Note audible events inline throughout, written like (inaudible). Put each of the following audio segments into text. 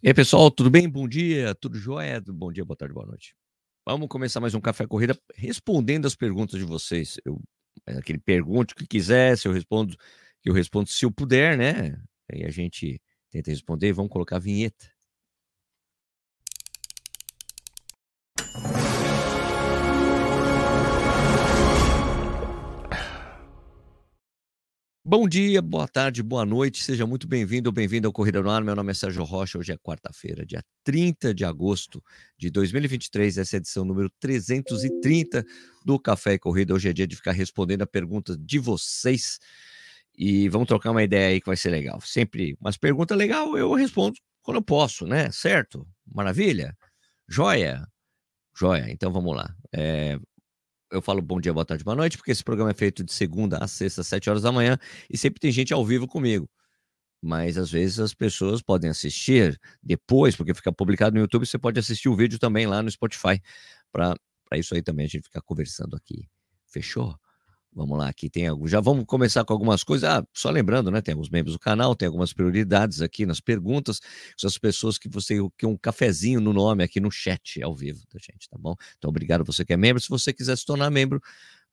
E aí, pessoal, tudo bem? Bom dia, tudo jóia? Bom dia, boa tarde, boa noite. Vamos começar mais um Café Corrida respondendo as perguntas de vocês. Eu, aquele pergunte que quiser, se eu respondo, eu respondo se eu puder, né? Aí a gente tenta responder. Vamos colocar a vinheta. Bom dia, boa tarde, boa noite, seja muito bem-vindo ou bem-vinda ao Corrida no Ar. Meu nome é Sérgio Rocha, hoje é quarta-feira, dia 30 de agosto de 2023, essa é a edição número 330 do Café e Corrida. Hoje é dia de ficar respondendo a perguntas de vocês e vamos trocar uma ideia aí que vai ser legal. Sempre umas perguntas legais eu respondo quando eu posso, né? Certo? Maravilha? Joia? Joia, então vamos lá. É, eu falo bom dia, boa tarde, boa noite, porque esse programa é feito de segunda a sexta, sete horas da manhã, e sempre tem gente ao vivo comigo. Mas às vezes as pessoas podem assistir depois, porque fica publicado no YouTube, você pode assistir o vídeo também lá no Spotify. Para isso aí também a gente ficar conversando aqui. Fechou? Vamos lá, aqui tem algo. Já vamos começar com algumas coisas. Ah, só lembrando, né? Tem alguns membros do canal, tem algumas prioridades aqui nas perguntas. São as pessoas que você que um cafezinho no nome aqui no chat ao vivo da gente, tá bom? Então, obrigado você que é membro. Se você quiser se tornar membro,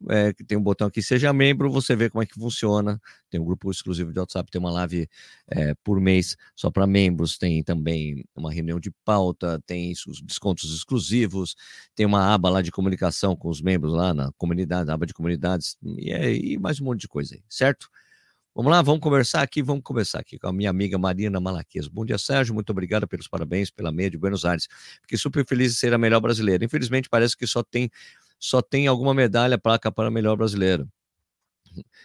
é, tem um botão aqui, seja membro, você vê como é que funciona. Tem um grupo exclusivo de WhatsApp, tem uma live é, por mês só para membros, tem também uma reunião de pauta, tem os descontos exclusivos, tem uma aba lá de comunicação com os membros lá na comunidade, aba de comunidades, e, é, e mais um monte de coisa aí, certo? Vamos lá, vamos conversar aqui, vamos conversar aqui com a minha amiga Marina Malaquias. Bom dia, Sérgio, muito obrigado pelos parabéns pela meia de Buenos Aires. Fiquei super feliz de ser a melhor brasileira. Infelizmente, parece que só tem só tem alguma medalha, placa para melhor brasileiro.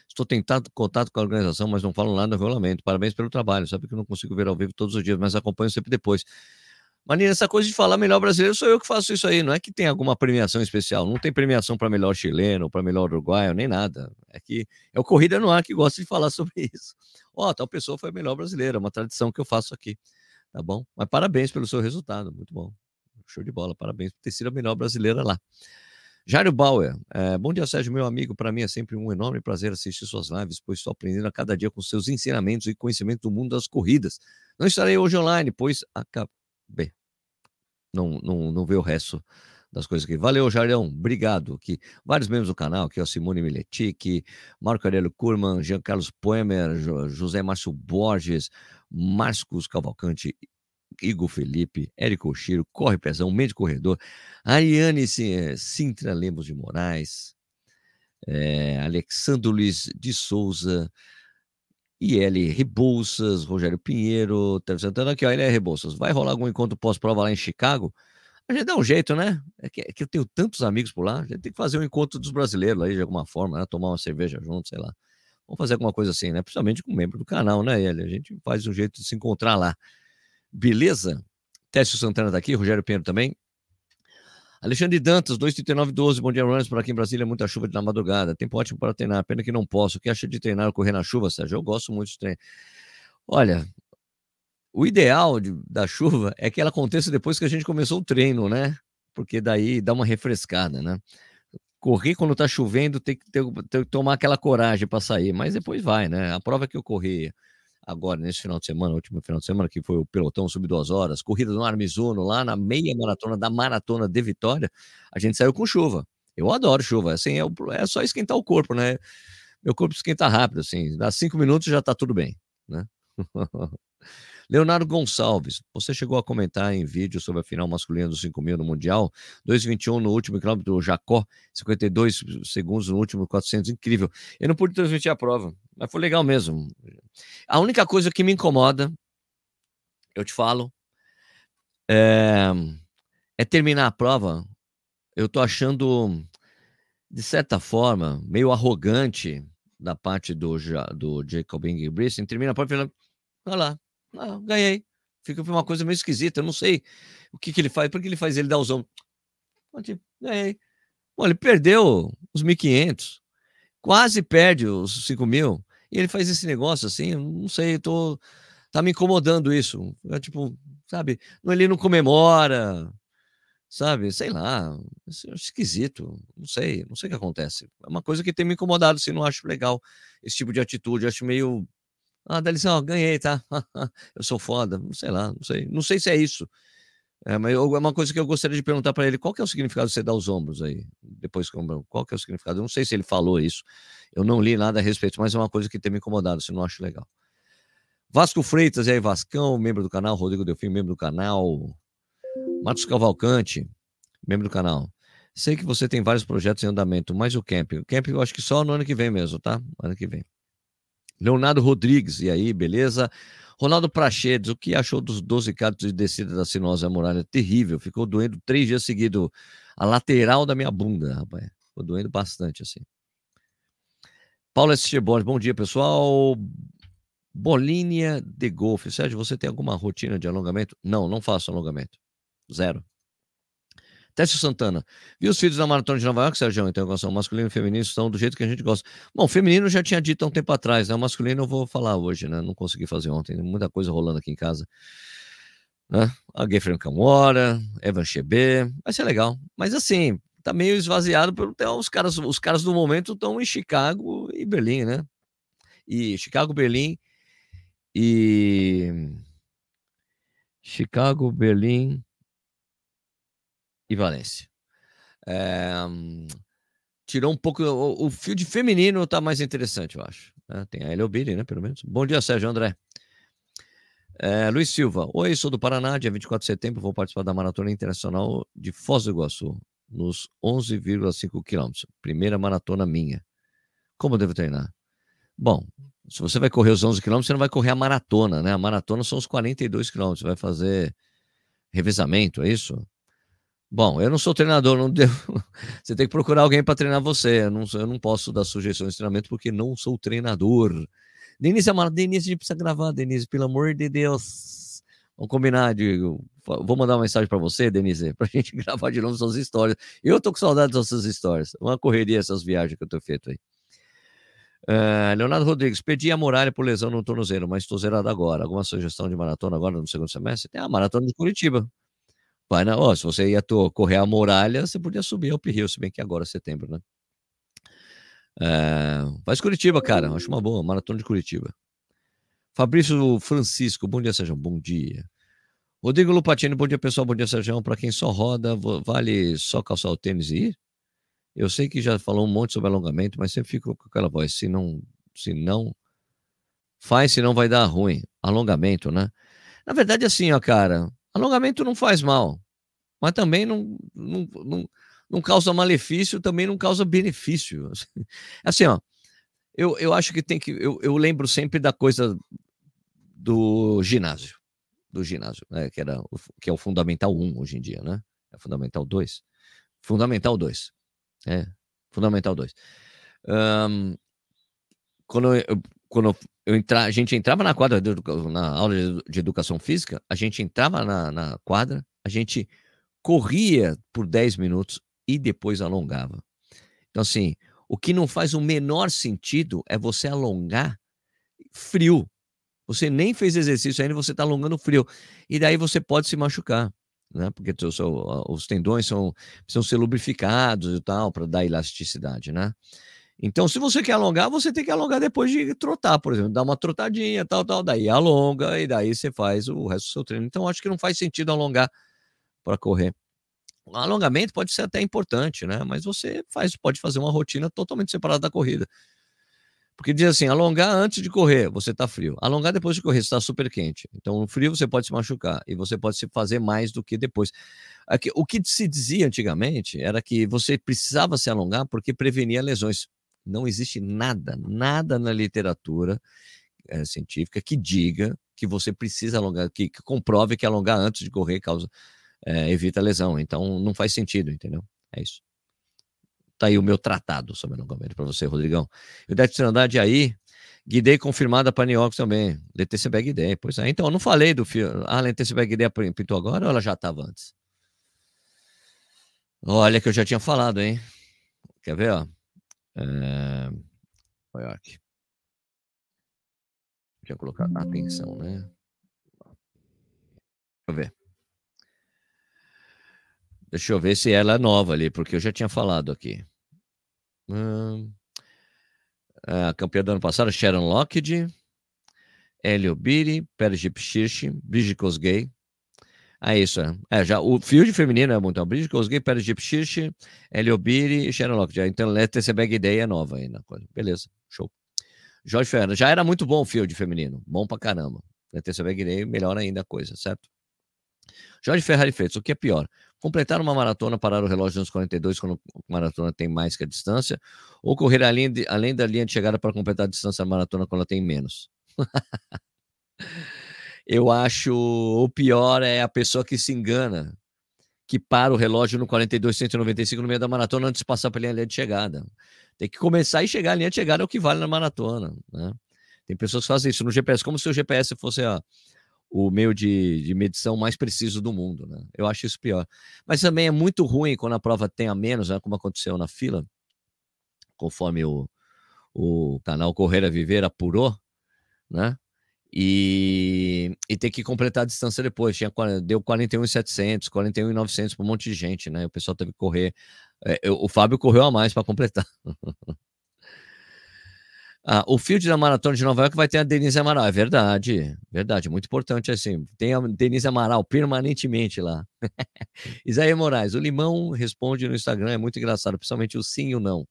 Estou tentando contato com a organização, mas não falo nada regulamento. Parabéns pelo trabalho. Sabe que eu não consigo ver ao vivo todos os dias, mas acompanho sempre depois. Manina, essa coisa de falar melhor brasileiro, sou eu que faço isso aí. Não é que tem alguma premiação especial. Não tem premiação para melhor chileno, para melhor uruguaio, nem nada. É que é o Corrida no Ar que gosta de falar (laughs) sobre isso. Ó, oh, tal pessoa foi melhor brasileira. É uma tradição que eu faço aqui. Tá bom? Mas parabéns pelo seu resultado. Muito bom. Show de bola. Parabéns por ter sido a melhor brasileira lá. Jairo Bauer, é, bom dia, Sérgio, meu amigo. Para mim é sempre um enorme prazer assistir suas lives, pois estou aprendendo a cada dia com seus ensinamentos e conhecimento do mundo das corridas. Não estarei hoje online, pois acabei. Não, não, não vê o resto das coisas aqui. Valeu, Jairão, obrigado. Aqui, vários membros do canal, aqui, ó, Simone Miletic, Marco Aurélio Kurman, Jean Carlos Poemer, José Márcio Borges, Marcos Cavalcante Igor Felipe, Érico Oshiro, Corre Pezão, Mente Corredor, Ariane Sintra Lemos de Moraes, é, Alexandre Luiz de Souza, IL Rebouças, Rogério Pinheiro, Teve Santana, aqui, ó, ele é Rebouças. Vai rolar algum encontro pós-prova lá em Chicago? A gente dá um jeito, né? É que, é que, eu tenho tantos amigos por lá, a gente tem que fazer um encontro dos brasileiros aí de alguma forma, né? Tomar uma cerveja junto, sei lá. Vamos fazer alguma coisa assim, né? Principalmente com um membro do canal, né, ele? A gente faz um jeito de se encontrar lá. Beleza? Técio Santana tá aqui, Rogério Pinheiro também. Alexandre Dantas, 23912, bom dia, Runners, por aqui em Brasília, muita chuva na madrugada, tempo ótimo para treinar, pena que não posso, o que acha de treinar ou correr na chuva, Sérgio? Eu gosto muito de treinar. Olha, o ideal de, da chuva é que ela aconteça depois que a gente começou o treino, né? Porque daí dá uma refrescada, né? Correr quando tá chovendo tem que, ter, tem que tomar aquela coragem para sair, mas depois vai, né? A prova que eu corri agora, nesse final de semana, último final de semana, que foi o pelotão sub duas horas, corrida no Armizuno, lá na meia maratona da Maratona de Vitória, a gente saiu com chuva. Eu adoro chuva, assim, é, é só esquentar o corpo, né? Meu corpo esquenta rápido, assim, dá cinco minutos já tá tudo bem, né? (laughs) Leonardo Gonçalves, você chegou a comentar em vídeo sobre a final masculina dos 5 mil no Mundial, 2,21 no último quilômetro do Jacó, 52 segundos no último 400, incrível. Eu não pude transmitir a prova, mas foi legal mesmo. A única coisa que me incomoda, eu te falo, é, é terminar a prova. Eu tô achando, de certa forma, meio arrogante da parte do, do Jacob Ingebrigtsen, termina a prova e fala, olha lá, ah, ganhei. Fica uma coisa meio esquisita. Eu não sei o que, que ele faz. Por que ele faz? Ele dá os ombros. Ganhei. Bom, ele perdeu os 1.500. Quase perde os 5 mil. E ele faz esse negócio assim. não sei, tô. Tá me incomodando isso. É tipo, sabe? Ele não comemora. Sabe? Sei lá. É esquisito. Não sei. Não sei o que acontece. É uma coisa que tem me incomodado. Assim, não acho legal esse tipo de atitude. Acho meio Ah, dá licença, ganhei, tá? (laughs) eu sou foda, sei lá, não sei. Não sei se é isso. É, mas eu, é uma coisa que eu gostaria de perguntar para ele: qual que é o significado de você dar os ombros aí? Depois, qual que é o significado? Eu não sei se ele falou isso. Eu não li nada a respeito, mas é uma coisa que tem me incomodado, se não acho legal. Vasco Freitas, e aí, Vascão, membro do canal. Rodrigo Delfim, membro do canal. Matos Cavalcante, membro do canal. Sei que você tem vários projetos em andamento, mas o camping. O camping eu acho que só no ano que vem mesmo, tá? Ano que vem. Leonardo Rodrigues, e aí, beleza? Ronaldo Prachedes, o que achou dos 12 casos de descida da sinose à muralha? Terrível, ficou doendo três dias seguidos a lateral da minha bunda, rapaz. Ficou doendo bastante, assim. Paulo S. Borges, bom dia, pessoal. Bolinha de golfe. Sérgio, você tem alguma rotina de alongamento? Não, não faço alongamento. Zero. Técio Santana. Viu os filhos da Maratona de Nova York, Sérgio? Interrogação. Masculino e feminino estão do jeito que a gente gosta. Bom, feminino já tinha dito há um tempo atrás, né? O masculino eu vou falar hoje, né? Não consegui fazer ontem. Muita coisa rolando aqui em casa. Né? A Gefren Camora, Evan Chebe. Vai ser legal. Mas assim, tá meio esvaziado. Por, os, caras, os caras do momento estão em Chicago e Berlim, né? E Chicago, Berlim e. Chicago, Berlim e Valência. É, tirou um pouco. O, o fio de feminino tá mais interessante, eu acho. É, tem a Eliobiri, né? Pelo menos. Bom dia, Sérgio André. É, Luiz Silva. Oi, sou do Paraná, dia 24 de setembro. Vou participar da Maratona Internacional de Foz do Iguaçu, nos 11,5 quilômetros. Primeira maratona minha. Como devo treinar? Bom, se você vai correr os 11 quilômetros, você não vai correr a maratona, né? A maratona são os 42 quilômetros. Você vai fazer revezamento, é isso? Bom, eu não sou treinador, não devo... (laughs) você tem que procurar alguém para treinar você. Eu não, eu não posso dar sugestões de treinamento porque não sou treinador. Denise Amaro, Denise, a gente precisa gravar, Denise, pelo amor de Deus. Vamos combinar, de, vou mandar uma mensagem para você, Denise, (laughs) para a gente gravar de novo suas histórias. Eu tô com saudade das suas histórias. Uma correria essas viagens que eu tô feito aí. Uh, Leonardo Rodrigues, perdi a muralha por lesão no tornozelo, mas estou zerado agora. Alguma sugestão de maratona agora no segundo semestre? Tem a maratona de Curitiba. Vai na, ó, se você ia correr a muralha, você podia subir ao Uphill, se bem que agora é setembro, né? É, faz Curitiba, cara. Acho uma boa. Maratona de Curitiba. Fabrício Francisco, bom dia, Sérgio. Bom dia. Rodrigo Lupatini, bom dia, pessoal. Bom dia, Sérgio. Para quem só roda, vale só calçar o tênis e ir? Eu sei que já falou um monte sobre alongamento, mas sempre fico com aquela voz. Se não, se não faz, se não vai dar ruim. Alongamento, né? Na verdade, assim, ó, cara. Alongamento não faz mal, mas também não, não, não, não causa malefício, também não causa benefício. (laughs) Assim, ó, eu, eu acho que tem que. Eu, eu lembro sempre da coisa do ginásio. Do ginásio, né? Que, era que é o Fundamental 1 hoje em dia, né? É Fundamental 2. Fundamental 2. É, Fundamental 2. Um, quando eu, quando eu entra, a gente entrava na quadra, de, na aula de, educação física, a gente entrava na, na quadra, a gente corria por 10 minutos e depois alongava. Então, assim, o que não faz o menor sentido é você alongar frio. Você nem fez exercício ainda, você está alongando frio. E daí você pode se machucar, né? Porque os tendões são, precisam ser lubrificados e tal, para dar elasticidade, né? Então, se você quer alongar, você tem que alongar depois de trotar, por exemplo, dar uma trotadinha, tal, tal, daí alonga e daí você faz o resto do seu treino. Então, acho que não faz sentido alongar para correr. O alongamento pode ser até importante, né? Mas você faz, pode fazer uma rotina totalmente separada da corrida. Porque diz assim, alongar antes de correr, você está frio. Alongar depois de correr, você está super quente. Então, no frio você pode se machucar e você pode se fazer mais do que depois. Aqui, o que se dizia antigamente era que você precisava se alongar porque prevenia lesões. Não existe nada, nada na literatura é, científica que diga que você precisa alongar, que, que, comprove que alongar antes de correr causa é, evita lesão. Então não faz sentido, entendeu? É isso. Tá aí o meu tratado sobre alongamento para você, Rodrigão. E o Décio Andrade aí, Guidei confirmada para New York também. Bag Day. Pois é. Então, eu não falei do filme. Ah, Letícia Bag Day pintou agora ou ela já estava antes? Olha que eu já tinha falado, hein? Quer ver, ó? É... Olha aqui. Deixa eu colocar atenção, né? Deixa eu ver. Deixa eu ver se ela é nova ali, porque eu já tinha falado aqui. Hum, a campeã do ano passado, Sharon Lockett. Hélio Biri, Perjip Shirshi, Brigitte Kosgei. É isso, é. é já, o field feminino é muito. Então, Brigitte Kosgei, Perjip Shirshi, Hélio Biri e. Já, então, essa bag ideia é nova coisa. Beleza, show. Jorge Ferreira, já era muito bom o field feminino. Bom pra caramba. Letícia ideia, melhor ainda a coisa, certo? Jorge Ferrari Freitas, o que é pior? Completar uma maratona, parar o relógio nos 42 quando a maratona tem mais que a distância, ou correr além, de, além da linha de chegada para completar a distância da maratona quando ela tem menos? (laughs) Eu acho o pior é a pessoa que se engana, que para o relógio no 42, 195 no meio da maratona antes de passar pela linha de chegada. Tem que começar e chegar à linha de chegada é o que vale na maratona. Né? Tem pessoas que fazem isso no GPS, como se o GPS fosse a, o meio de, de, medição mais preciso do mundo, né? Eu acho isso pior. Mas também é muito ruim quando a prova tem a menos, né? como aconteceu na fila, conforme o, o canal Correr a Viver apurou, né? E, e ter que completar a distância depois. Tinha, deu 41,700, 41,900 para um monte de gente, né? O pessoal teve que correr. É, o Fábio correu a mais para completar. (laughs) Ah, o field da maratona de Nova York vai ter a Denise Amaral. É verdade, verdade, muito importante assim. Tem a Denise Amaral permanentemente lá. (laughs) Isaías Moraes, o Limão responde no Instagram, é muito engraçado, principalmente o sim e o não.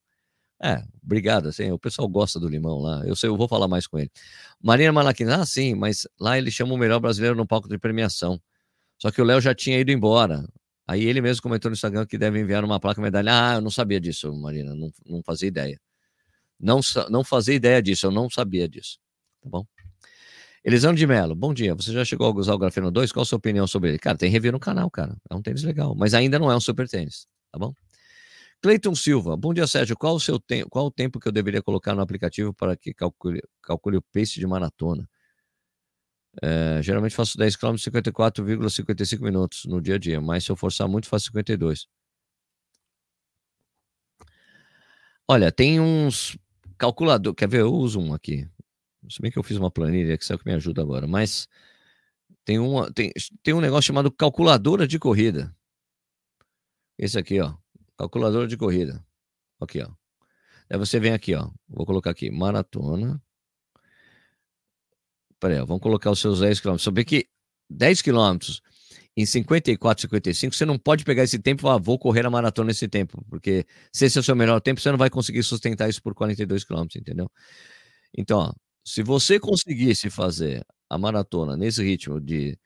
É, obrigado, assim, o pessoal gosta do Limão lá, eu sei, eu vou falar mais com ele. Marina Malaquina, ah, sim, mas lá ele chama o melhor brasileiro no palco de premiação. Só que o Léo já tinha ido embora. Aí ele mesmo comentou no Instagram que deve enviar uma placa medalha. Ah, eu não sabia disso, Marina, não, não fazia ideia. Não, não fazia ideia disso, eu não sabia disso. Tá bom? Elisandro de Mello, bom dia. Você já chegou a usar o Grafeno 2? Qual a sua opinião sobre ele? Cara, tem review no canal, cara. É um tênis legal, mas ainda não é um super tênis, tá bom? Cleiton Silva, bom dia, Sérgio. Qual o, seu te qual o tempo que eu deveria colocar no aplicativo para que calcule, calcule o pace de maratona? É, geralmente faço 10 km 54,55 minutos no dia a dia, mas se eu forçar muito, faço 52. Olha, tem uns calculador. Quer ver? Eu uso um aqui. Se bem que eu fiz uma planilha que que me ajuda agora, mas tem, uma, tem, tem um negócio chamado calculadora de corrida. Esse aqui, ó. Calculadora de corrida. Aqui, ó. Aí você vem aqui, ó. Vou colocar aqui, maratona. Peraí, ó, vamos colocar os seus 10 quilômetros. Saber que 10 quilômetros em 54, 55, você não pode pegar esse tempo e falar, vou correr a maratona nesse tempo, porque se esse é o seu melhor tempo, você não vai conseguir sustentar isso por 42 quilômetros, entendeu? Então, ó, se você conseguisse fazer a maratona nesse ritmo de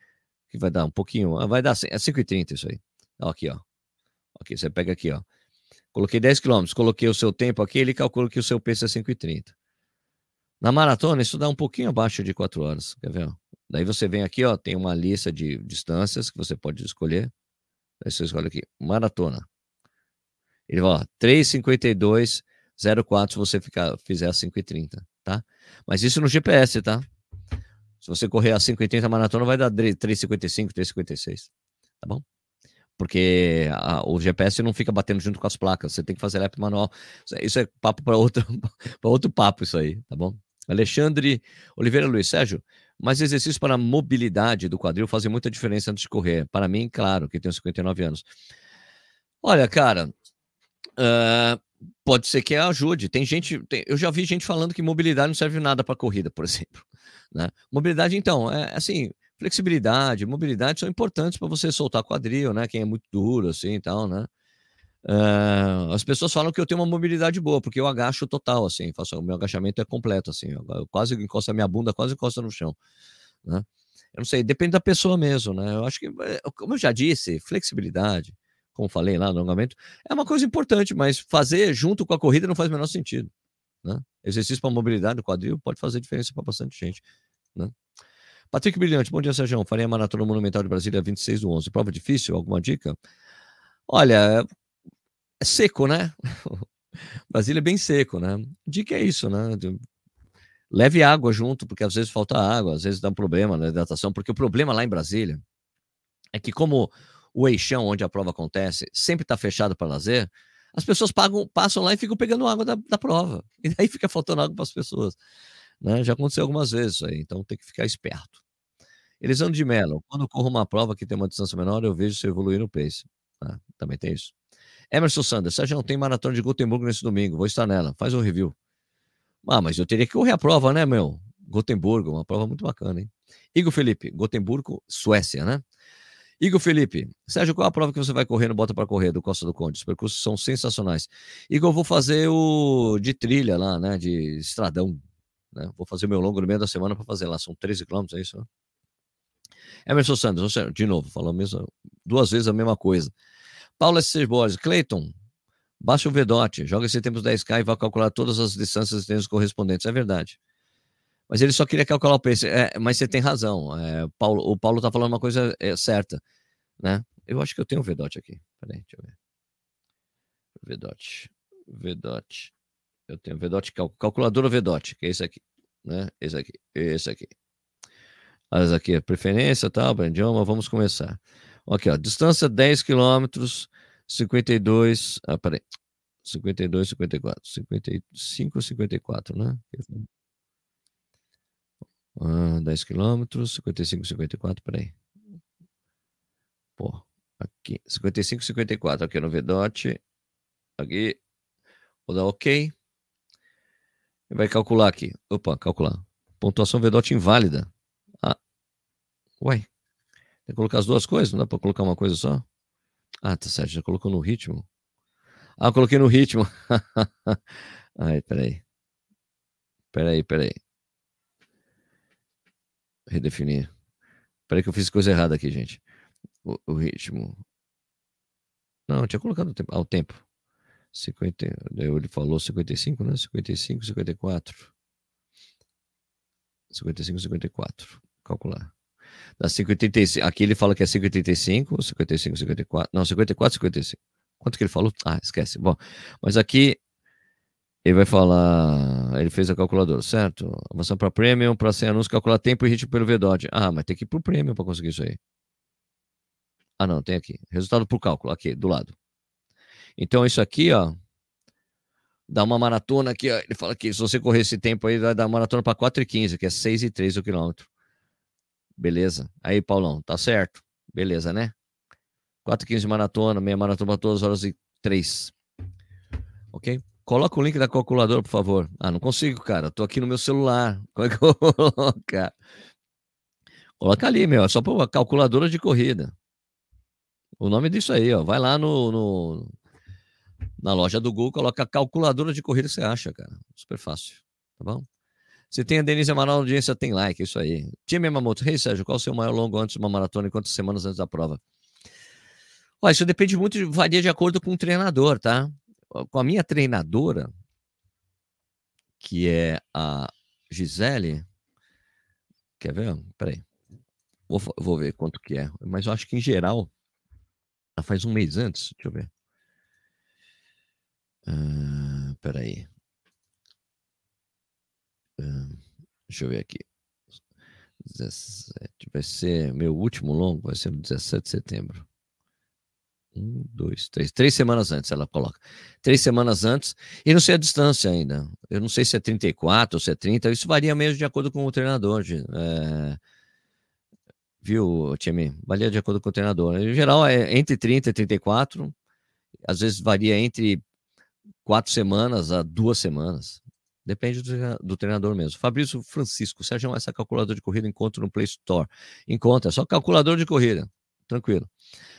que vai dar um pouquinho, ah, vai dar é 5,30 isso aí. Aqui, ó. Aqui, você pega aqui, ó. Coloquei 10 quilômetros, coloquei o seu tempo aqui, ele calcula que o seu peso é 5,30. Na maratona, isso dá um pouquinho abaixo de 4 horas, quer ver? Daí você vem aqui, ó, tem uma lista de distâncias que você pode escolher. Aí você escolhe aqui, maratona. Ele vai, ó, 3,52,04 se você ficar, fizer a 5,30, tá? Mas isso no GPS, tá? Se você correr a 5,80 maratona, vai dar 3,55, 3,56, tá bom? Porque a, o GPS não fica batendo junto com as placas, você tem que fazer lap manual. Isso é papo para outro, (laughs) outro papo, isso aí, tá bom? Alexandre Oliveira Luiz Sérgio, mas exercícios para mobilidade do quadril fazem muita diferença antes de correr. Para mim, claro, que tenho 59 anos. Olha, cara, uh, pode ser que ajude. Tem gente, tem, eu já vi gente falando que mobilidade não serve nada para corrida, por (laughs) exemplo. Né? Mobilidade, então, é assim, flexibilidade, mobilidade são importantes para você soltar quadril, né? Quem é muito duro, assim, e tal, né? Uh, as pessoas falam que eu tenho uma mobilidade boa, porque eu agacho total, assim, faço, o meu agachamento é completo, assim, eu, eu quase encosto a minha bunda, quase encosta no chão, né? Eu não sei, depende da pessoa mesmo, né? Eu acho que, eh, como eu já disse, flexibilidade, como falei lá no alongamento, é uma coisa importante, mas fazer junto com a corrida não faz o menor sentido, né? Exercício para mobilidade do quadril pode fazer diferença para bastante gente, né? Patrick Brilhante, bom dia, Sérgio. Farei a Maratona Monumental de Brasília 26 do 11. Prova difícil? Alguma dica? Olha, é seco, né? (laughs) Brasília é bem seco, né? Dica é isso, né? Leve água junto, porque às vezes falta água, às vezes dá um problema na hidratação, porque o problema lá em Brasília é que como o eixão onde a prova acontece sempre está fechado para lazer, as pessoas pagam, passam lá e ficam pegando água da, da prova. (laughs) E daí fica faltando água para as pessoas. Né? Já aconteceu algumas vezes isso aí, então tem que ficar esperto. Elisandro de Mello, quando corro uma prova que tem uma distância menor, eu vejo se evoluir no pace. Ah, também tem isso. Emerson Sanders, Sérgio, não tem maratona de Gutenberg nesse domingo, vou estar nela, faz um review. Ah, mas eu teria que correr a prova, né, meu? Gotemburgo, uma prova muito bacana, hein? Igor Felipe, Gotemburgo, Suécia, né? Igor Felipe, Sérgio, qual a prova que você vai correr no Bota para Correr do Costa do Conde? Os percursos são sensacionais. Igor, eu vou fazer o de trilha lá, né? De estradão. Né? Vou fazer meu longo no meio da semana para fazer lá. São 13 quilômetros, é isso? Né? Emerson Santos, de novo, falou mesmo, duas vezes a mesma coisa. Paulo S. Borges, Cleiton, baixa o Vedote, joga esse tempo 10K e vai calcular todas as distâncias e correspondentes. É verdade. Mas ele só queria calcular o preço. É, mas você tem razão. É, Paulo, o Paulo está falando uma coisa é, certa. Né? Eu acho que eu tenho o Vedote aqui. Peraí, deixa eu ver. Vedote. Vedote. Eu tenho Vedote, cal, calculadora Vedote, que é esse aqui. Né? Esse aqui. Esse aqui. As aqui, preferência, tal, tá, idioma, vamos começar. Aqui, ó, distância 10 quilômetros, 52, ah, peraí, 52, 54, 55, 54, né? Ah, 10 quilômetros, 55, 54, peraí. Pô, aqui, 55, 54, aqui no VDOT, aqui, vou dar OK. Vai calcular aqui, opa, calcular. Pontuação VDOT inválida. Uai, tem que colocar as duas coisas? Não dá para colocar uma coisa só? Ah, tá certo, já colocou no ritmo. Ah, coloquei no ritmo. (laughs) Ai, peraí. Peraí, peraí. Redefinir. Peraí que eu fiz coisa errada aqui, gente. O, o ritmo. Não, tinha colocado o tempo. Ah, o tempo. 50, ele falou 55, né? 55, 54. 55, 54. Calcular. Da 5,85. Aqui ele fala que é 5,85, 55, 54. Não, 54, 55. Quanto que ele falou? Ah, esquece. Bom, mas aqui ele vai falar. Ele fez a calculadora, certo? Avançando para Premium, para sem anúncio, calcular tempo e ritmo pelo VDOT. Ah, mas tem que ir para o Premium para conseguir isso aí. Ah, não, tem aqui. Resultado por cálculo, aqui, do lado. Então, isso aqui, ó. Dá uma maratona aqui, ó. Ele fala que se você correr esse tempo aí, vai dar maratona para 4,15, que é 6,3 o quilômetro. Beleza. Aí, Paulão, tá certo. Beleza, né? 4,15 maratona, meia maratona para todas as horas e 3. Ok? Coloca o link da calculadora, por favor. Ah, não consigo, cara. Tô aqui no meu celular. (laughs) Como é que eu vou? Coloca ali, meu. É só para calculadora de corrida. O nome disso aí, ó. Vai lá no, no, na loja do Google, coloca calculadora de corrida que você acha, cara. Super fácil. Tá bom? Se tem a Denise Amaral, a audiência tem like, isso aí. Time Yamamoto, Rei hey, Sérgio, qual o seu maior longo antes de uma maratona e quantas semanas antes da prova? Olha, isso depende muito, varia de acordo com o treinador, tá? Com a minha treinadora, que é a Gisele, quer ver? Peraí, vou, vou ver quanto que é, mas eu acho que em geral, ela faz um mês antes, deixa eu ver. Uh, peraí. Deixa eu ver aqui. 17. Vai ser meu último longo, vai ser no 17 de setembro. Um, dois, três. Três semanas antes ela coloca. Três semanas antes. E não sei a distância ainda. Eu não sei se é 34 ou se é 30. Isso varia mesmo de acordo com o treinador. É... Viu, time? Varia de acordo com o treinador. Em geral, é entre 30 e 34. Às vezes varia entre quatro semanas a duas semanas. Depende do, do, treinador mesmo. Fabrício Francisco, Sérgio, essa calculadora de corrida encontra no Play Store. Encontra, só calculador de corrida. Tranquilo.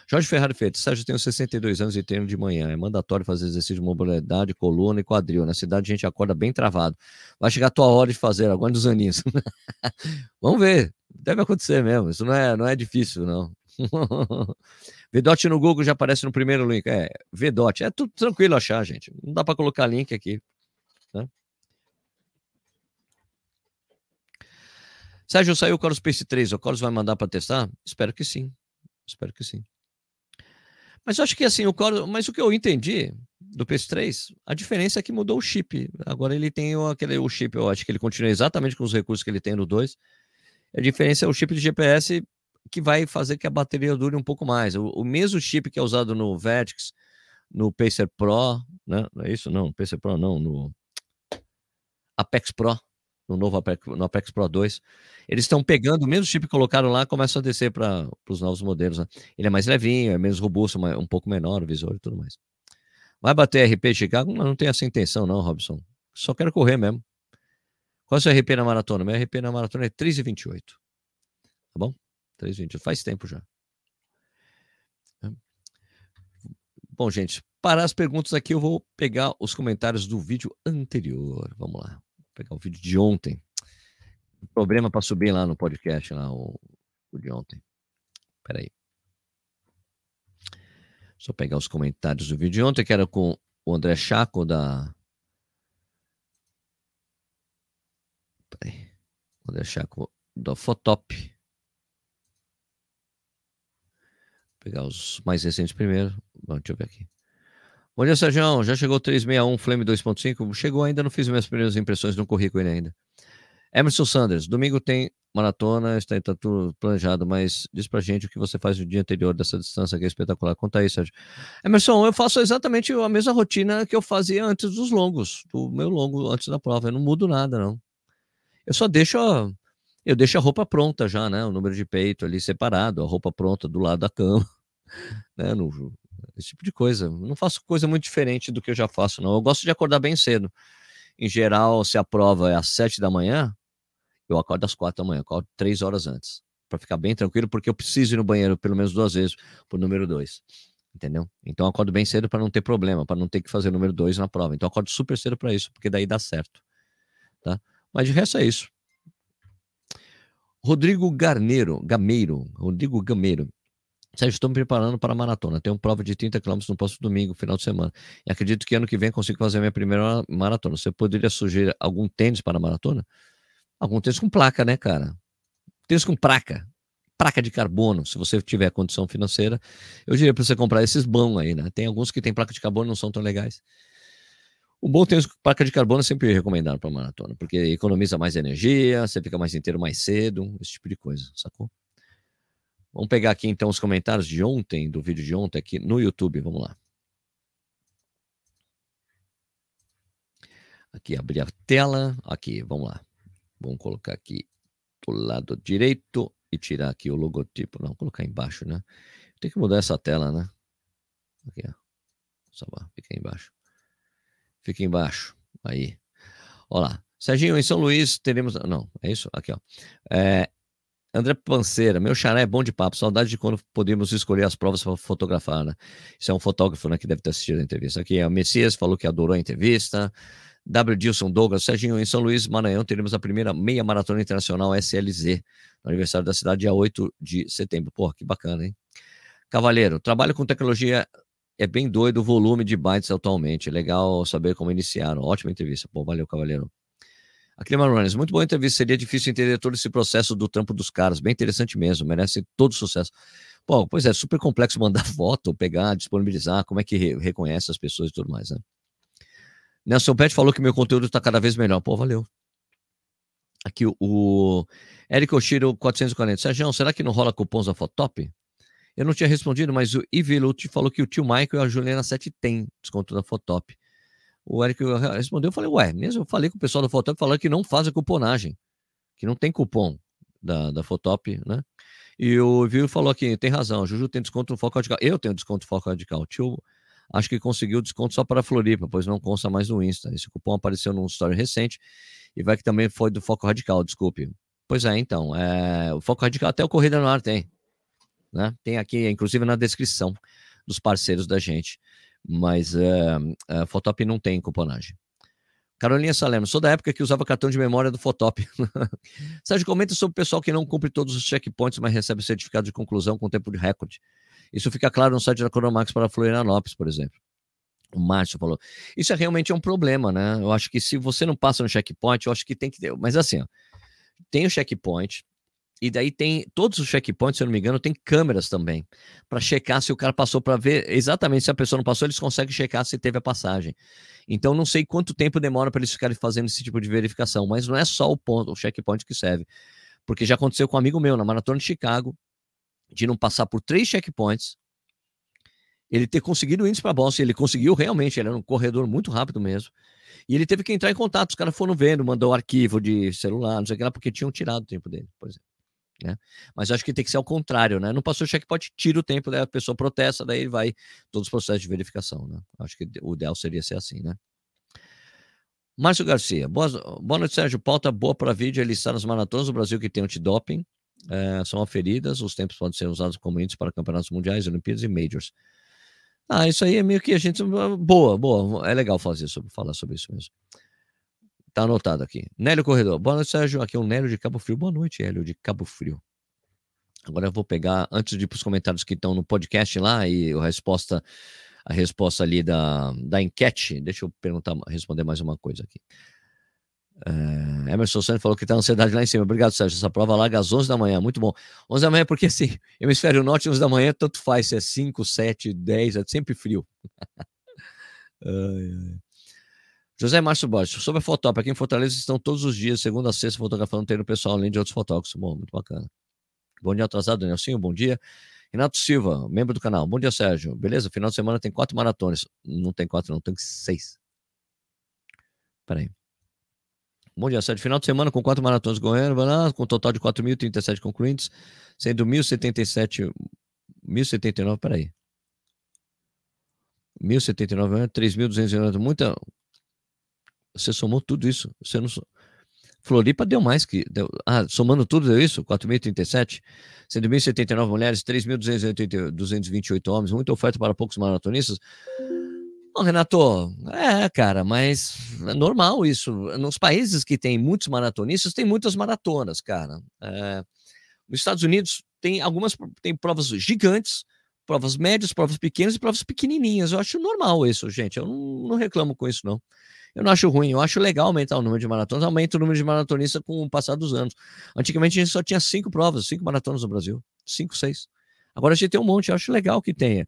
Jorge Ferrari Feito, Sérgio, tenho 62 anos e treino de manhã. É mandatório fazer exercício de mobilidade, coluna e quadril. Na cidade a gente acorda bem travado. Vai chegar a tua hora de fazer, agora dos aninhos. (laughs) Vamos ver. Deve acontecer mesmo. Isso não é, não é difícil, não. (laughs) Vedote no Google já aparece no primeiro link. É, Vedote. É tudo tranquilo achar, gente. Não dá para colocar link aqui. Sérgio, saiu o Coros Pace 3. O Coros vai mandar para testar? Espero que sim. Espero que sim. Mas eu acho que assim, o Coros. Mas o que eu entendi do PS3, a diferença é que mudou o chip. Agora ele tem o, aquele, o chip, eu acho que ele continua exatamente com os recursos que ele tem no 2. A diferença é o chip de GPS que vai fazer que a bateria dure um pouco mais. O, o mesmo chip que é usado no Vertex, no Pacer Pro, né? Não é isso? Não, Pacer Pro não, no Apex Pro, no novo Apex, no Apex Pro 2. Eles estão pegando o mesmo chip que colocaram lá, começam a descer para os novos modelos. Né? Ele é mais levinho, é menos robusto, um pouco menor o visor e tudo mais. Vai bater RP Chicago? Mas não tem essa intenção, não, Robson. Só quero correr mesmo. Qual é o seu RP na maratona? Meu RP na maratona é 3,28. Tá bom? 3,28. Faz tempo já. Bom, gente, para as perguntas aqui, eu vou pegar os comentários do vídeo anterior. Vamos lá. Pegar o vídeo de ontem. Problema para subir lá no podcast, lá, o, o de ontem. Peraí. Só pegar os comentários do vídeo de ontem, que era com o André Chaco da. Peraí. O André Chaco da Fotop. Vou pegar os mais recentes primeiro. Bom, deixa eu ver aqui. Bom dia, Sérgio. Já chegou 361 Flame 2.5? Chegou ainda, não fiz minhas primeiras impressões, não corri com ele ainda. Emerson Sanders, domingo tem maratona, está, está tudo planejado, mas diz pra gente o que você faz no dia anterior dessa distância que é espetacular. Conta aí, Sérgio. Emerson, eu faço exatamente a mesma rotina que eu fazia antes dos longos, do meu longo antes da prova. Eu não mudo nada, não. Eu só deixo a, eu deixo a roupa pronta já, né? O número de peito ali separado, a roupa pronta do lado da cama, (laughs) né? No, esse tipo de coisa. Não faço coisa muito diferente do que eu já faço, não. Eu gosto de acordar bem cedo. Em geral, se a prova é às sete da manhã, eu acordo às quatro da manhã, acordo três horas antes, para ficar bem tranquilo, porque eu preciso ir no banheiro pelo menos duas vezes por número dois. Entendeu? Então eu acordo bem cedo para não ter problema, para não ter que fazer número dois na prova. Então eu acordo super cedo para isso, porque daí dá certo. Tá? Mas de resto é isso. Rodrigo Garneiro, Gameiro, Rodrigo Gameiro. Sérgio, estou me preparando para a maratona. Tenho prova de 30 km no próximo domingo, final de semana. E acredito que ano que vem consigo fazer a minha primeira maratona. Você poderia sugerir algum tênis para a maratona? Algum tênis com placa, né, cara? Tênis com placa. Placa de carbono, se você tiver condição financeira. Eu diria para você comprar esses bons aí, né? Tem alguns que tem placa de carbono não são tão legais. O bom tênis com placa de carbono é sempre recomendado para maratona, porque economiza mais energia, você fica mais inteiro mais cedo, esse tipo de coisa, sacou? Vamos pegar aqui então os comentários de ontem, do vídeo de ontem aqui no YouTube, vamos lá. Aqui, abrir a tela, aqui, vamos lá. Vamos colocar aqui do lado direito e tirar aqui o logotipo. Não, colocar embaixo, né? Tem que mudar essa tela, né? Aqui, ó. Salvar, fica aí embaixo. Fica embaixo. Aí. Olá. Serginho, em São Luís teremos. Não, é isso? Aqui, ó. É... André Panceira, meu xará é bom de papo. Saudade de quando podíamos escolher as provas para fotografar, né? Isso é um fotógrafo, né, que deve ter assistido a entrevista. Aqui é o Messias, falou que adorou a entrevista. W. Dilson Douglas, Serginho, em São Luís, Maranhão, teremos a primeira meia maratona internacional SLZ, no aniversário da cidade, dia 8 de setembro. Porra, que bacana, hein? Cavalheiro, trabalho com tecnologia é bem doido o volume de bytes atualmente. Legal saber como iniciaram. Ótima entrevista. Pô, valeu, Cavalheiro. Aqui Runners, muito boa entrevista. Seria difícil entender todo esse processo do trampo dos caras. Bem interessante mesmo. Merece todo sucesso. Pô, pois é, super complexo mandar (laughs) foto, pegar, disponibilizar, como é que re reconhece as pessoas e tudo mais, né? Nelson Pet falou que meu conteúdo está cada vez melhor. Pô, valeu. Aqui o, Eric Oshiro 440. Sérgio, será que não rola cupons da Fotop? Eu não tinha respondido, mas o Iveluti falou que o tio Michael e a Juliana 7 tem desconto da Fotop. O Eric respondeu, eu falei, ué, mesmo eu falei com o pessoal da Fotop, falando que não faz a cuponagem, que não tem cupom da, da Fotop, né? E o Viu falou aqui, tem razão, a Juju tem desconto no Foco Radical. Eu tenho desconto no Foco Radical. Tio acho que conseguiu desconto só para Floripa, pois não consta mais no Insta. Esse cupom apareceu num story recente e vai que também foi do Foco Radical, desculpe. Pois é, então, é, o Foco Radical até o Corrida no Ar tem. Né? Tem aqui, inclusive, na descrição dos parceiros da gente. Mas é, a Fotop não tem cuponagem. Carolina Salerno, sou da época que usava cartão de memória do Fotop. (laughs) Sérgio, comenta sobre o pessoal que não cumpre todos os checkpoints, mas recebe certificado de conclusão com tempo de recorde. Isso fica claro no site da Cronomax para Florianópolis, por exemplo. O Márcio falou. Isso é realmente um problema, né? Eu acho que se você não passa no checkpoint, eu acho que tem que ter. Mas assim, ó, tem o checkpoint, e daí tem todos os checkpoints, se eu não me engano, tem câmeras também para checar se o cara passou para ver exatamente se a pessoa não passou, eles conseguem checar se teve a passagem. Então não sei quanto tempo demora para eles ficarem fazendo esse tipo de verificação, mas não é só o ponto, o checkpoint que serve. Porque já aconteceu com um amigo meu na maratona de Chicago, de não passar por três checkpoints, ele ter conseguido o índice para Boston, ele conseguiu realmente, ele era um corredor muito rápido mesmo. E ele teve que entrar em contato, os caras foram vendo, mandou arquivo de celular, não sei o que lá, porque tinham tirado o tempo dele, por exemplo. Né? Mas acho que tem que ser ao contrário, né? Não passou o checkpoint, tira o tempo, daí a pessoa protesta, daí vai todos os processos de verificação, né? Acho que o ideal seria ser assim, né? Márcio Garcia, boa, boa noite, Sérgio. Pauta boa para vídeo ele está nas maratonas do Brasil que tem antidoping. É, são aferidas, os tempos podem ser usados como índice para campeonatos mundiais, Olimpíadas e Majors. Ah, isso aí é meio que a gente. Boa, boa. É legal fazer sobre, falar sobre isso mesmo. Tá anotado aqui. Nélio Corredor. Boa noite, Sérgio. Aqui é o Nélio de Cabo Frio. Boa noite, Hélio de Cabo Frio. Agora eu vou pegar, antes de ir para os comentários que estão no podcast lá, e a resposta, a resposta ali da, da enquete. Deixa eu perguntar, responder mais uma coisa aqui. Uh, Emerson Santos falou que está ansiedade lá em cima. Obrigado, Sérgio. Essa prova larga às 11 da manhã. Muito bom. 11 da manhã, porque assim, hemisfério norte, 11 da manhã, tanto faz se é 5, 7, 10, é sempre frio. (laughs) José Márcio Borges, sobre a fotógrafo, aqui em Fortaleza estão todos os dias, segunda a sexta, fotografando, tem o pessoal, além de outros fotógrafos. Bom, muito bacana. Bom dia atrasado, Nelsinho, bom dia. Renato Silva, membro do canal. Bom dia, Sérgio. Beleza? Final de semana tem quatro maratonas. Não tem quatro, não, tem seis. Peraí. Bom dia, Sérgio. Final de semana com quatro maratonas goianas, com um total de 4.037 concluintes, sendo 1.077. 1.079, peraí. 1.079, 3.290, muita. Você somou tudo isso. Você não. Floripa deu mais que. Deu, ah, somando tudo, deu isso? 4.037? Sendo 1.079 mulheres, 3.228 homens, muita oferta para poucos maratonistas. Bom, Renato, é, cara, mas é normal isso. Nos países que tem muitos maratonistas, tem muitas maratonas, cara. É, nos Estados Unidos tem algumas tem provas gigantes, provas médias, provas pequenas e provas pequenininhas. Eu acho normal isso, gente. Eu não, não reclamo com isso, não. Eu não acho ruim, eu acho legal aumentar o número de maratonas, aumenta o número de maratonistas com o passar dos anos. Antigamente a gente só tinha cinco provas, cinco maratonas no Brasil, cinco, seis. Agora a gente tem um monte, eu acho legal que tenha.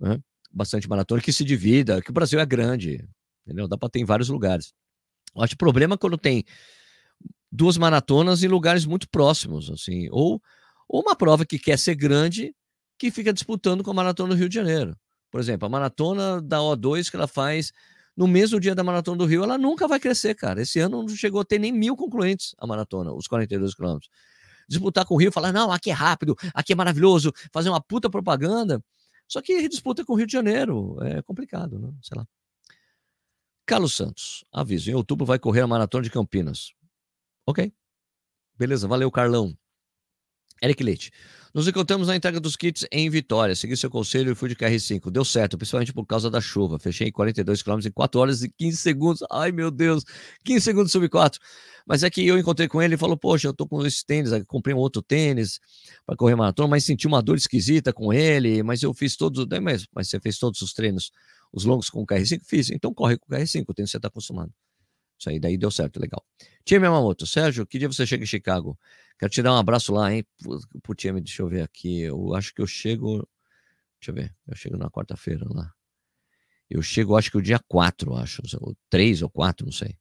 Né? bastante maratona, que se divida, que o Brasil é grande, entendeu? Dá para ter em vários lugares. Eu acho problema quando tem duas maratonas em lugares muito próximos, assim, ou, ou uma prova que quer ser grande, que fica disputando com a maratona do Rio de Janeiro. Por exemplo, a maratona da O2 que ela faz no mesmo dia da maratona do Rio, ela nunca vai crescer, cara. Esse ano não chegou a ter nem mil concluintes a maratona, os 42 quilômetros. Disputar com o Rio, falar, não, aqui é rápido, aqui é maravilhoso, fazer uma puta propaganda só que disputa com o Rio de Janeiro é complicado, né? Sei lá. Carlos Santos, aviso, em outubro vai correr a Maratona de Campinas. Ok. Beleza, valeu, Carlão. Eric Leite. Nos encontramos na entrega dos kits em Vitória. Segui seu conselho e fui de KR5. Deu certo, principalmente por causa da chuva. Fechei 42 km em 4 horas e 15 segundos. Ai, meu Deus. 15 segundos sub 4. Mas é que eu encontrei com ele e falou: Poxa, eu tô com esse tênis, comprei um outro tênis para correr maratona, mas senti uma dor esquisita com ele. Mas eu fiz todos. Mas, mas você fez todos os treinos, os longos com o KR5? Fiz. Então corre com o KR5, o tênis você tá acostumado. Isso aí, daí deu certo, legal. Tia Yamamoto, Sérgio, que dia você chega em Chicago? Quero te dar um abraço lá, hein? Tia, deixa eu ver aqui. Eu acho que eu chego. Deixa eu ver. Eu chego na quarta-feira lá. Eu chego, acho que o dia 4, acho. Ou 3 ou 4, não sei.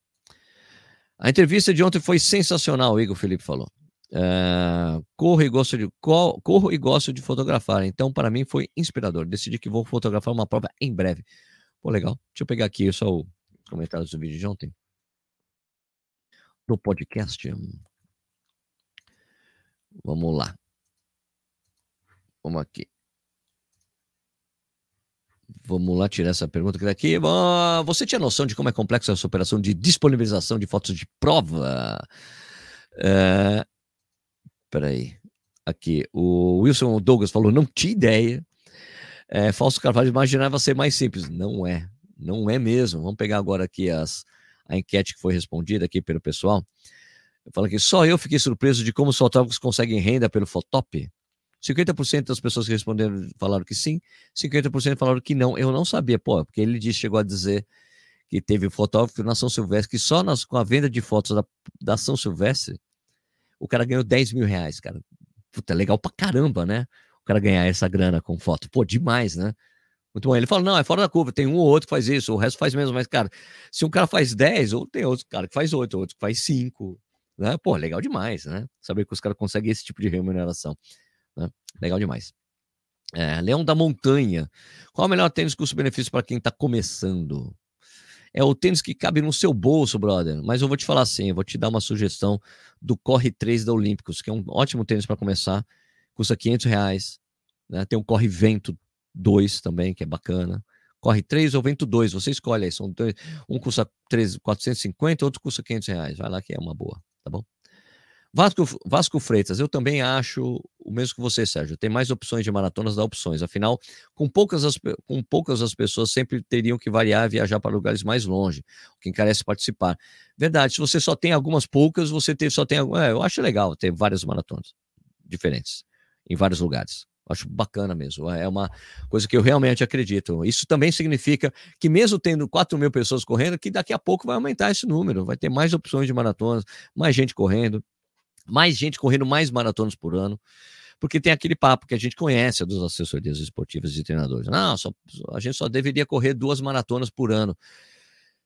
A entrevista de ontem foi sensacional, o Igor Felipe falou. Uh, corro e gosto de corro e gosto de fotografar. Então, para mim, foi inspirador. Decidi que vou fotografar uma prova em breve. Pô, legal. Deixa eu pegar aqui só os comentários do vídeo de ontem. Do podcast. Vamos lá. Vamos aqui. Vamos lá tirar essa pergunta que daqui. Você tinha noção de como é complexa essa operação de disponibilização de fotos de prova? É... Peraí. Aqui. O Wilson Douglas falou: não tinha ideia. É, Falso Carvalho imaginava ser mais simples. Não é. Não é mesmo. Vamos pegar agora aqui as, a enquete que foi respondida aqui pelo pessoal. Fala que só eu fiquei surpreso de como os fotógrafos conseguem renda pelo Fotop. 50% das pessoas que responderam falaram que sim, 50% falaram que não. Eu não sabia, pô, porque ele disse, chegou a dizer que teve fotógrafo na São Silvestre, que só nas, com a venda de fotos da, da São Silvestre, o cara ganhou 10 mil reais, cara. Puta, legal pra caramba, né? O cara ganhar essa grana com foto. Pô, demais, né? Muito bom. Ele fala, não, é fora da curva, tem um ou outro que faz isso, o resto faz mesmo, mas, cara, se um cara faz 10, ou tem outro cara que faz 8, outro que faz 5, né? Pô, legal demais, né? Saber que os caras conseguem esse tipo de remuneração. Né? Legal demais. É, Leão da Montanha. Qual o melhor tênis custo-benefício para quem está começando? É o tênis que cabe no seu bolso, brother. Mas eu vou te falar assim, eu vou te dar uma sugestão do Corre 3 da Olímpicos, que é um ótimo tênis para começar. Custa 500 reais. Né? Tem um Corre Vento 2 também, que é bacana. Corre três ou vento dois, você escolhe aí. São dois, um custa 3, 450, outro custa 500 reais. Vai lá que é uma boa, tá bom? Vasco, Vasco Freitas, eu também acho o mesmo que você, Sérgio. Tem mais opções de maratonas da opções. Afinal, com poucas, as, com poucas as pessoas sempre teriam que variar e viajar para lugares mais longe, o que encarece participar. Verdade, se você só tem algumas poucas, você tem, só tem. É, eu acho legal ter várias maratonas diferentes em vários lugares. Acho bacana mesmo. É uma coisa que eu realmente acredito. Isso também significa que, mesmo tendo 4 mil pessoas correndo, que daqui a pouco vai aumentar esse número. Vai ter mais opções de maratonas, mais gente correndo mais gente correndo mais maratonas por ano, porque tem aquele papo que a gente conhece dos assessorias esportivas e treinadores. Não, só, a gente só deveria correr duas maratonas por ano.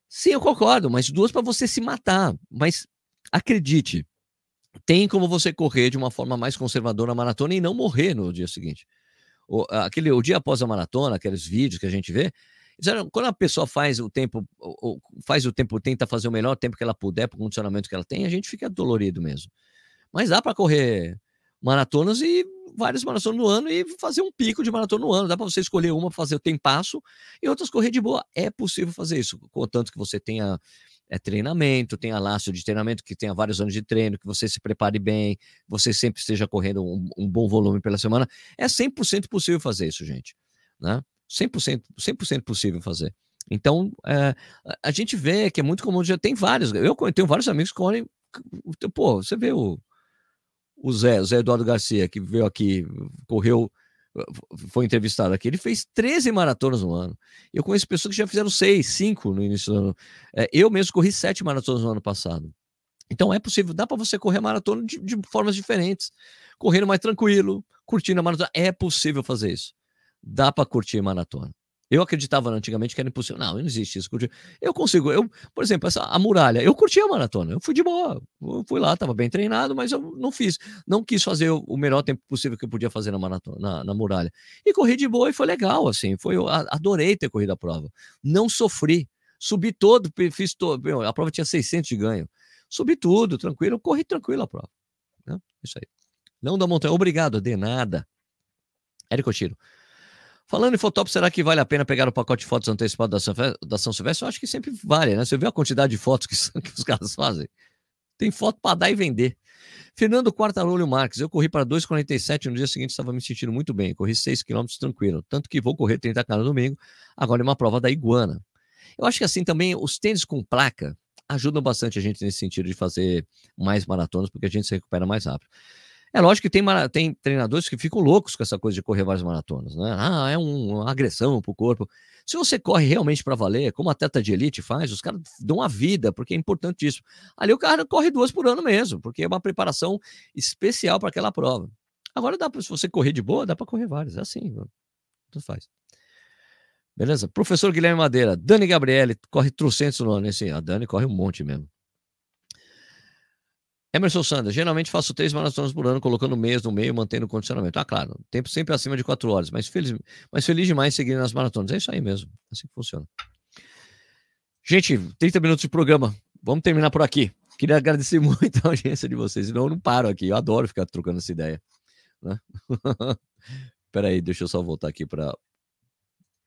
Sim, eu concordo, mas duas para você se matar. Mas acredite, tem como você correr de uma forma mais conservadora a maratona e não morrer no dia seguinte. O, aquele, o dia após a maratona, aqueles vídeos que a gente vê, quando a pessoa faz o tempo, faz o tempo, tenta fazer o melhor tempo que ela puder para o condicionamento que ela tem, a gente fica dolorido mesmo. Mas dá para correr maratonas e várias maratonas no ano e fazer um pico de maratona no ano. Dá para você escolher uma para fazer o tempasso e outras correr de boa. É possível fazer isso, contanto que você tenha é, treinamento, tenha laço de treinamento, que tenha vários anos de treino, que você se prepare bem, você sempre esteja correndo um, um bom volume pela semana. É 100% possível fazer isso, gente. Né? 100%, 100 possível fazer. Então, é, a gente vê que é muito comum, já tem vários. Eu tenho vários amigos que correm. Pô, você vê o o Zé, o Zé Eduardo Garcia, que veio aqui, correu, foi entrevistado aqui, ele fez 13 maratonas no ano. Eu conheço pessoas que já fizeram 6, 5 no início do ano. É, eu mesmo corri 7 maratonas no ano passado. Então é possível, dá para você correr maratona de, de, formas diferentes. Correndo mais tranquilo, curtindo a maratona. É possível fazer isso. Dá para curtir maratona. Eu acreditava antigamente que era impossível. Não, não existe isso. Eu consigo. Eu, por exemplo, essa, a muralha, eu curti a maratona. Eu fui de boa. Eu fui lá, estava bem treinado, mas eu não fiz. Não quis fazer o, melhor tempo possível que eu podia fazer na maratona, na, na, muralha. E corri de boa e foi legal, assim. Foi, eu adorei ter corrido a prova. Não sofri. Subi todo, fiz todo. A prova tinha 600 de ganho. Subi tudo, tranquilo. Corri tranquilo a prova. Né? Isso aí. Não da montanha. Obrigado, de nada. Érico Tiro. Falando em Fotop, será que vale a pena pegar o pacote de fotos antecipado da São, da São Silvestre? Eu acho que sempre vale, né? Você viu a quantidade de fotos que, (laughs) que os caras fazem? Tem foto para dar e vender. Fernando Quartarolho Marques, eu corri para 2,47 no dia seguinte, estava me sentindo muito bem. Corri 6 km tranquilo. Tanto que vou correr 30 km no domingo, agora é uma prova da Iguana. Eu acho que assim também os tênis com placa ajudam bastante a gente nesse sentido de fazer mais maratonas, porque a gente se recupera mais rápido. É lógico que tem, tem treinadores que ficam loucos com essa coisa de correr várias maratonas, né? Ah, é um, uma agressão para o corpo. Se você corre realmente para valer, como atleta de elite faz, os caras dão a vida, porque é importantíssimo. Ali o cara corre duas por ano mesmo, porque é uma preparação especial para aquela prova. Agora dá para, se você correr de boa, dá para correr várias, é assim, tudo faz. Beleza? Professor Guilherme Madeira, Dani Gabriele, corre trocentos. Assim, a Dani corre um monte mesmo. Emerson Sanders, geralmente faço três maratonas por ano, colocando mês no meio, mantendo o condicionamento. Ah, claro, tempo sempre acima de quatro horas, mas feliz, mas feliz demais seguir nas maratonas. É isso aí mesmo, assim que funciona. Gente, 30 minutos de programa. Vamos terminar por aqui. Queria agradecer (laughs) muito a audiência de vocês. Não, eu não paro aqui. Eu adoro ficar trocando essa ideia. Né? (laughs) Peraí, deixa eu só voltar aqui para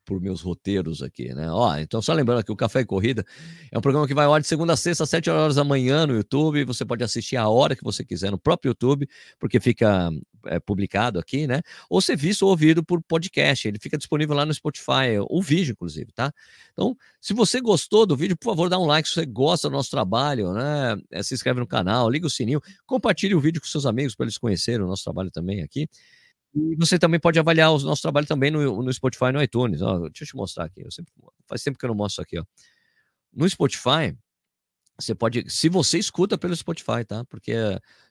por meus roteiros aqui, né? Ó, então só lembrando que o Café e Corrida é um programa que vai ao ar de segunda a sexta, às 7 horas da manhã no YouTube. Você pode assistir a hora que você quiser no próprio YouTube, porque fica é, publicado aqui, né? Ou ser visto ou ouvido por podcast. Ele fica disponível lá no Spotify, o vídeo, inclusive, tá? Então, se você gostou do vídeo, por favor, dá um like. Se você gosta do nosso trabalho, né? É, se inscreve no canal, liga o sininho, compartilhe o vídeo com seus amigos para eles conhecerem o nosso trabalho também aqui. E você também pode avaliar o nosso trabalho também no, no Spotify no iTunes. Ó, deixa eu te mostrar aqui. Eu sempre, faz tempo que eu não mostro aqui. Ó. No Spotify, você pode. Se você escuta pelo Spotify, tá? Porque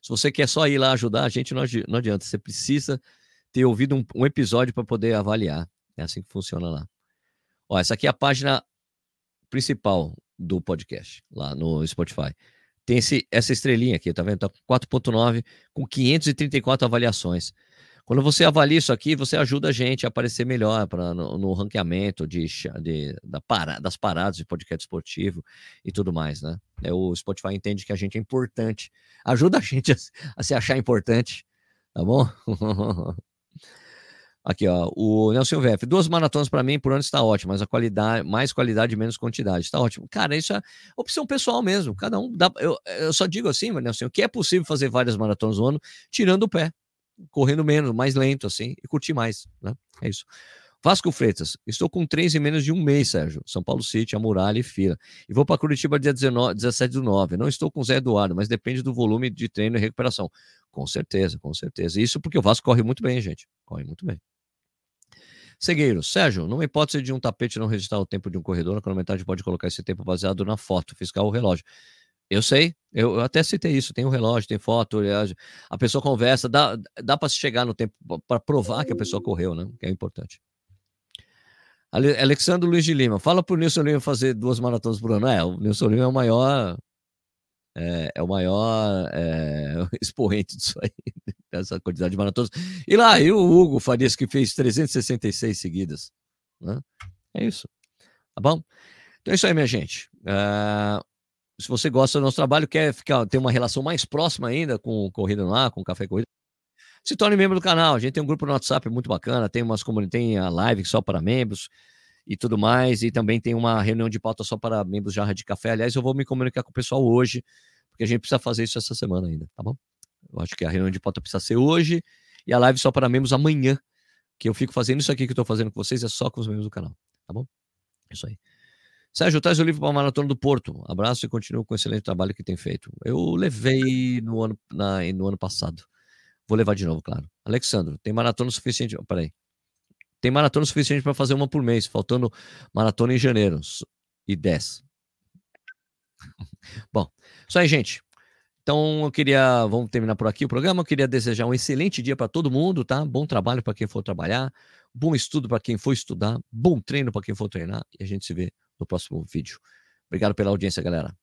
se você quer só ir lá ajudar, a gente não, não adianta. Você precisa ter ouvido um, um episódio para poder avaliar. É assim que funciona lá. Ó, essa aqui é a página principal do podcast, lá no Spotify. Tem esse, essa estrelinha aqui, tá vendo? Tá 4.9 com 534 avaliações. Quando você avalia isso aqui, você ajuda a gente a aparecer melhor pra, no, no ranqueamento de, de, da para, das paradas de podcast esportivo e tudo mais, né? É, o Spotify entende que a gente é importante. Ajuda a gente (laughs) a, a se achar importante, tá bom? (laughs) Aqui, ó, o Nelson VF. Duas maratonas para mim por ano está ótimo, mas a qualidade, mais qualidade menos quantidade. Está ótimo. Cara, isso é opção pessoal mesmo. Cada um dá. Eu, eu só digo assim, Nelson, que é possível fazer várias maratonas no ano, tirando o pé, correndo menos, mais lento, assim, e curtir mais. Né? É isso. Vasco Freitas, estou com três em menos de um mês, Sérgio. São Paulo City, a Muralha e Fila. E vou para Curitiba dia 19, 17 do 9. Não estou com Zé Eduardo, mas depende do volume de treino e recuperação. Com certeza, com certeza. Isso porque o Vasco corre muito bem, gente. Corre muito bem. Segueiro, Sérgio, numa hipótese de um tapete não registrar o tempo de um corredor, na cronometragem pode colocar esse tempo baseado na foto, fiscal ou relógio. Eu sei, eu, até citei isso, tem o um relógio, tem foto, a pessoa conversa, dá, dá para chegar no tempo para provar que a pessoa correu, né? Que é importante. Alexandre Luiz de Lima, fala pro Nilson Lima fazer duas maratonas por ano. É, o Nilson Lima é o maior é, é o maior é, (laughs) expoente disso aí, (laughs) dessa quantidade de maratonas. E lá, e o Hugo Farias, que fez 366 seguidas. Né? É isso. Tá bom? Então é isso aí, minha gente. Uh, se você gosta do nosso trabalho, quer ficar, ter uma relação mais próxima ainda com Corrida no Ar, com Café Corrida, se torne membro do canal. A gente tem um grupo no WhatsApp muito bacana, tem umas tem a live só para membros e tudo mais, e também tem uma reunião de pauta só para membros Jarra de Café. Aliás, eu vou me comunicar com o pessoal hoje, porque a gente precisa fazer isso essa semana ainda, tá bom? Eu acho que a reunião de pauta precisa ser hoje e a live só para membros amanhã, que eu fico fazendo isso aqui que eu estou fazendo com vocês, é só com os membros do canal, tá bom? Isso aí. Sérgio, traz o livro para a Maratona do Porto. Abraço e continua com o excelente trabalho que tem feito. Eu levei no ano, na, no ano passado. Vou levar de novo, claro. Alexandro, tem maratona suficiente. Oh, peraí. Tem maratona suficiente para fazer uma por mês, faltando maratona em janeiro. E 10. (laughs) Bom, isso aí, gente. Então, eu queria. Vamos terminar por aqui o programa. Eu queria desejar um excelente dia para todo mundo, tá? Bom trabalho para quem for trabalhar, bom estudo para quem for estudar, bom treino para quem for treinar. E a gente se vê no próximo vídeo. Obrigado pela audiência, galera.